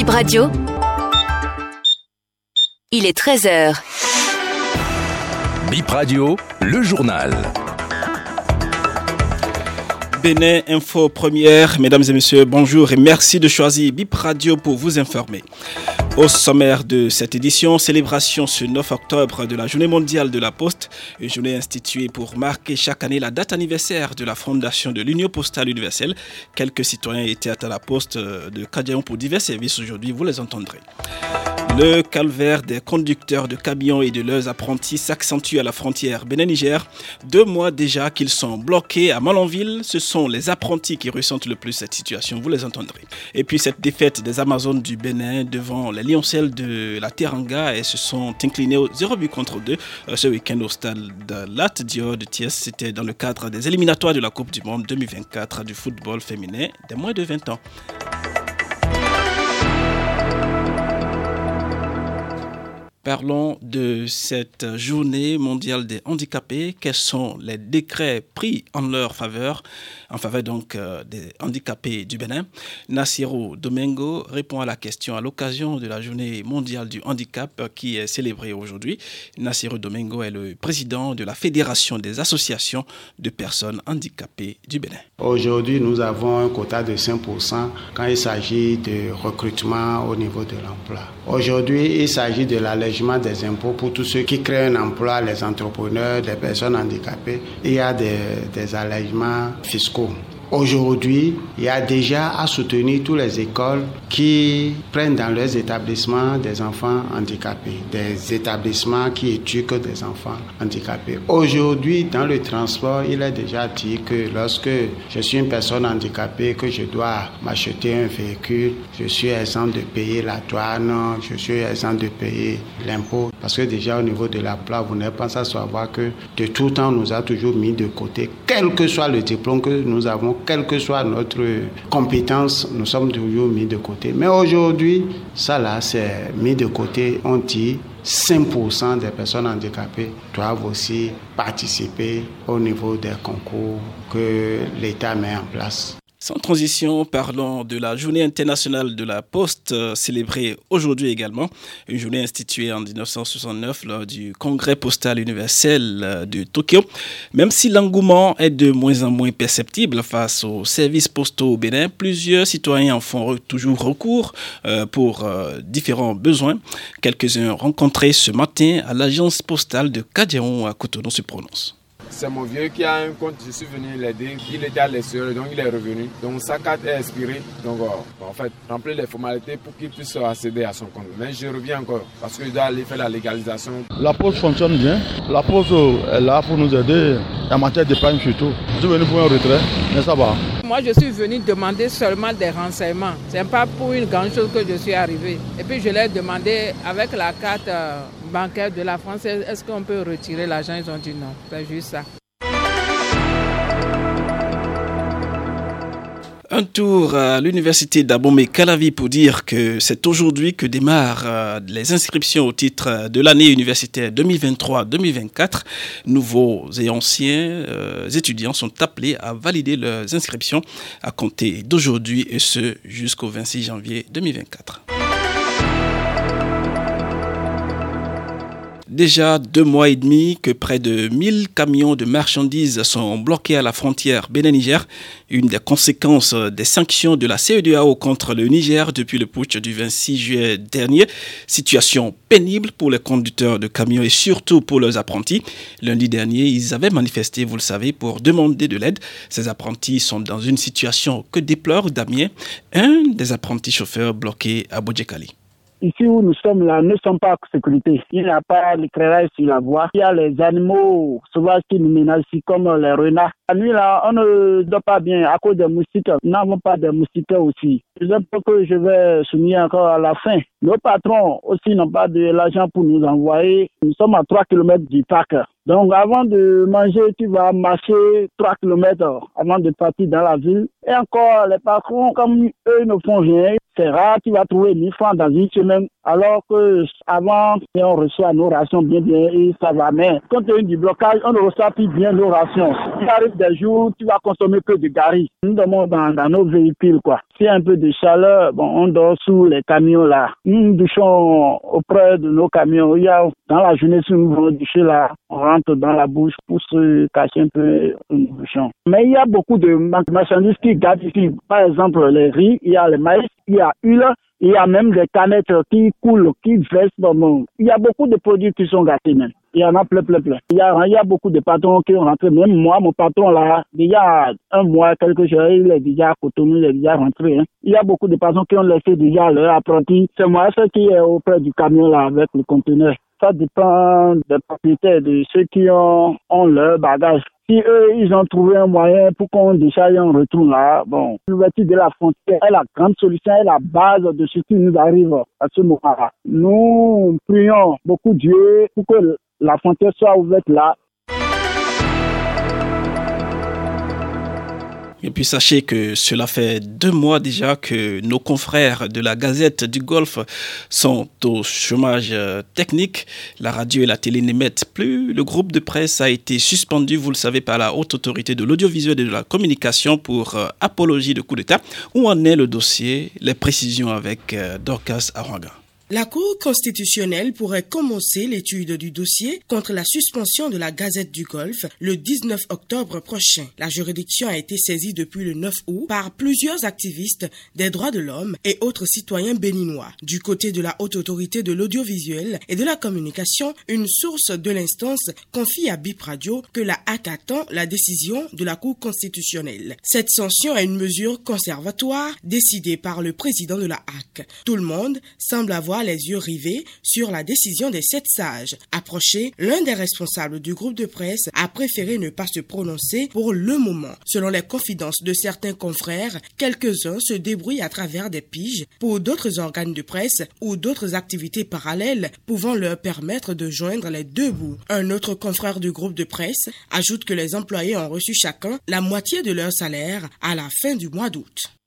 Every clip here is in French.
Bip Radio. Il est 13h. Bip Radio, le journal. Bénin Info Première, mesdames et messieurs, bonjour et merci de choisir Bip Radio pour vous informer. Au sommaire de cette édition, célébration ce 9 octobre de la Journée mondiale de la Poste, une journée instituée pour marquer chaque année la date anniversaire de la fondation de l'Union postale universelle. Quelques citoyens étaient à la Poste de Cadillac pour divers services aujourd'hui, vous les entendrez. Le calvaire des conducteurs de camions et de leurs apprentis s'accentue à la frontière Bénin-Niger. Deux mois déjà qu'ils sont bloqués à Malanville. Ce sont les apprentis qui ressentent le plus cette situation, vous les entendrez. Et puis cette défaite des Amazones du Bénin devant les Lioncelles de la Teranga et se sont inclinés au 0 but contre 2 euh, ce week-end au stade de Lat Dio de Thiès. C'était dans le cadre des éliminatoires de la Coupe du Monde 2024 du football féminin des moins de 20 ans. Parlons de cette journée mondiale des handicapés. Quels sont les décrets pris en leur faveur, en faveur donc euh, des handicapés du Bénin? Nassiro Domingo répond à la question à l'occasion de la journée mondiale du handicap qui est célébrée aujourd'hui. Nassiro Domingo est le président de la Fédération des associations de personnes handicapées du Bénin. Aujourd'hui, nous avons un quota de 5% quand il s'agit de recrutement au niveau de l'emploi. Aujourd'hui, il s'agit de la des impôts pour tous ceux qui créent un emploi, les entrepreneurs, les personnes handicapées. Il y a des, des allègements fiscaux. Aujourd'hui, il y a déjà à soutenir toutes les écoles qui prennent dans leurs établissements des enfants handicapés, des établissements qui éduquent des enfants handicapés. Aujourd'hui, dans le transport, il est déjà dit que lorsque je suis une personne handicapée, que je dois m'acheter un véhicule, je suis exempt de payer la douane, je suis exempt de payer l'impôt. Parce que déjà au niveau de la place, vous n'êtes pas sans savoir que de tout temps, on nous a toujours mis de côté, quel que soit le diplôme que nous avons quelle que soit notre compétence, nous sommes toujours mis de côté. Mais aujourd'hui, ça là, c'est mis de côté. On dit 5% des personnes handicapées doivent aussi participer au niveau des concours que l'État met en place. Sans transition, parlons de la journée internationale de la poste euh, célébrée aujourd'hui également. Une journée instituée en 1969 lors du congrès postal universel euh, de Tokyo. Même si l'engouement est de moins en moins perceptible face aux services postaux au Bénin, plusieurs citoyens en font toujours recours euh, pour différents besoins. Quelques-uns rencontrés ce matin à l'agence postale de Kadiaon à Cotonou se prononcent. C'est mon vieux qui a un compte, je suis venu l'aider. Il était à l'extérieur, donc il est revenu. Donc sa carte est expirée. Donc euh, en fait, remplir les formalités pour qu'il puisse accéder à son compte. Mais je reviens encore parce que je dois aller faire la légalisation. La pause fonctionne bien. La pause est là pour nous aider en matière d'épargne surtout. Je suis venu pour un retrait, mais ça va. Moi, je suis venu demander seulement des renseignements. Ce n'est pas pour une grande chose que je suis arrivé. Et puis je l'ai demandé avec la carte. Euh, bancaire de la France, est-ce qu'on peut retirer l'argent? Ils ont dit non, c'est juste ça. Un tour à l'université d'Abomey Calavi pour dire que c'est aujourd'hui que démarrent euh, les inscriptions au titre de l'année universitaire 2023-2024. Nouveaux et anciens euh, étudiants sont appelés à valider leurs inscriptions à compter d'aujourd'hui et ce jusqu'au 26 janvier 2024. Déjà deux mois et demi que près de 1000 camions de marchandises sont bloqués à la frontière Bénin-Niger, une des conséquences des sanctions de la CEDEAO contre le Niger depuis le putsch du 26 juillet dernier. Situation pénible pour les conducteurs de camions et surtout pour leurs apprentis. Lundi dernier, ils avaient manifesté, vous le savez, pour demander de l'aide. Ces apprentis sont dans une situation que déplore Damien, un des apprentis chauffeurs bloqués à Bodjekali. Ici où nous sommes là, ne sommes pas en sécurité. Il n'y a pas l'éclairage sur la voie. Il y a les animaux sauvages qui nous menacent, comme les renards. La nuit là, on ne dort pas bien à cause des moustiques. Nous n'avons pas de moustiques aussi. Je sais que je vais souligner encore à la fin. Nos patrons aussi n'ont pas de l'argent pour nous envoyer. Nous sommes à 3 km du parc. Donc avant de manger, tu vas marcher 3 km avant de partir dans la ville. Et encore, les patrons, comme eux ne font rien, C'est rare, tu vas trouver 1000 francs dans une semaine, alors que avant, on reçoit nos rations bien, bien, et ça va. Mais compte tenu du blocage, on ne reçoit plus bien nos rations. Il des jours, tu vas consommer que du gari. Nous dormons dans, nos véhicules, quoi. S'il un peu de chaleur, bon, on dort sous les camions, là. Nous douchons auprès de nos camions. Il y a, dans la journée, si nous voulons doucher, là, on rentre dans la bouche pour se cacher un peu une bouchon. Mais il y a beaucoup de marchandises qui gardent ici. Par exemple, les riz, il y a le maïs, il y a huile, il y a même des canettes qui coulent, qui versent dans mon... Il y a beaucoup de produits qui sont gâtés même. Il y en a plein, plein, plein. Il y a, il y a beaucoup de patrons qui ont rentré. Même moi, mon patron là, il y a un mois, quelques jours, il est déjà à Cotonou, il est déjà rentré. Hein. Il y a beaucoup de patrons qui ont laissé déjà leur apprenti. C'est moi ce qui est auprès du camion là avec le conteneur. Ça dépend des propriétaires, de ceux qui ont, ont leur bagage. Si eux, ils ont trouvé un moyen pour qu'on décharge un retour là, bon, l'ouverture de la frontière est la grande solution, est la base de ce qui nous arrive à ce moment-là. Nous prions beaucoup Dieu pour que la frontière soit ouverte là Et puis sachez que cela fait deux mois déjà que nos confrères de la Gazette du Golfe sont au chômage euh, technique. La radio et la télé n'émettent plus. Le groupe de presse a été suspendu, vous le savez, par la haute autorité de l'audiovisuel et de la communication pour euh, apologie de coup d'État. Où en est le dossier? Les précisions avec euh, Dorcas Arwanga. La Cour constitutionnelle pourrait commencer l'étude du dossier contre la suspension de la Gazette du Golfe le 19 octobre prochain. La juridiction a été saisie depuis le 9 août par plusieurs activistes des droits de l'homme et autres citoyens béninois. Du côté de la haute autorité de l'audiovisuel et de la communication, une source de l'instance confie à Bip Radio que la HAC attend la décision de la Cour constitutionnelle. Cette sanction est une mesure conservatoire décidée par le président de la HAC. Tout le monde semble avoir les yeux rivés sur la décision des sept sages. Approché, l'un des responsables du groupe de presse a préféré ne pas se prononcer pour le moment. Selon les confidences de certains confrères, quelques-uns se débrouillent à travers des piges pour d'autres organes de presse ou d'autres activités parallèles pouvant leur permettre de joindre les deux bouts. Un autre confrère du groupe de presse ajoute que les employés ont reçu chacun la moitié de leur salaire à la fin du mois d'août.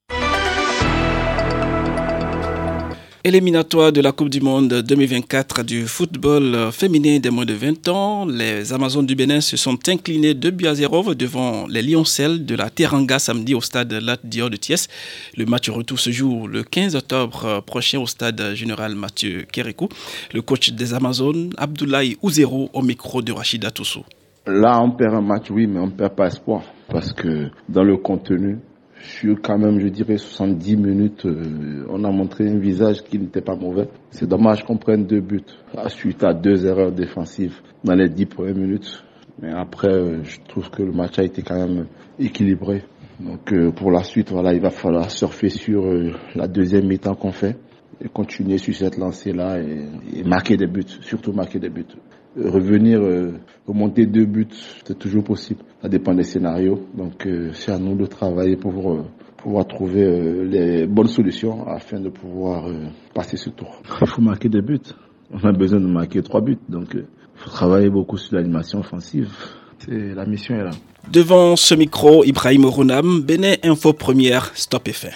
Éliminatoire de la Coupe du Monde 2024 du football féminin des moins de 20 ans, les Amazones du Bénin se sont inclinés 2 buts à 0 devant les Lioncelles de la Teranga samedi au stade Lat Dior de Thiès. Le match retour se joue le 15 octobre prochain au stade général Mathieu Kérékou. Le coach des Amazones, Abdoulaye Ouzero, au micro de Rachida Toussou. Là, on perd un match, oui, mais on ne perd pas espoir parce que dans le contenu, sur quand même, je dirais, 70 minutes, euh, on a montré un visage qui n'était pas mauvais. C'est dommage qu'on prenne deux buts suite à deux erreurs défensives dans les dix premières minutes. Mais après, euh, je trouve que le match a été quand même équilibré. Donc euh, pour la suite, voilà, il va falloir surfer sur la deuxième mi-temps qu'on fait et continuer sur cette lancée-là et, marquer des buts, surtout marquer des buts revenir, remonter deux buts, c'est toujours possible. Ça dépend des scénarios. Donc c'est à nous de travailler pour pouvoir trouver les bonnes solutions afin de pouvoir passer ce tour. Il faut marquer des buts. On a besoin de marquer trois buts. Donc il faut travailler beaucoup sur l'animation offensive. C'est la mission est là. Devant ce micro, Ibrahim Orounam, Bénin Info Première, Stop et fin.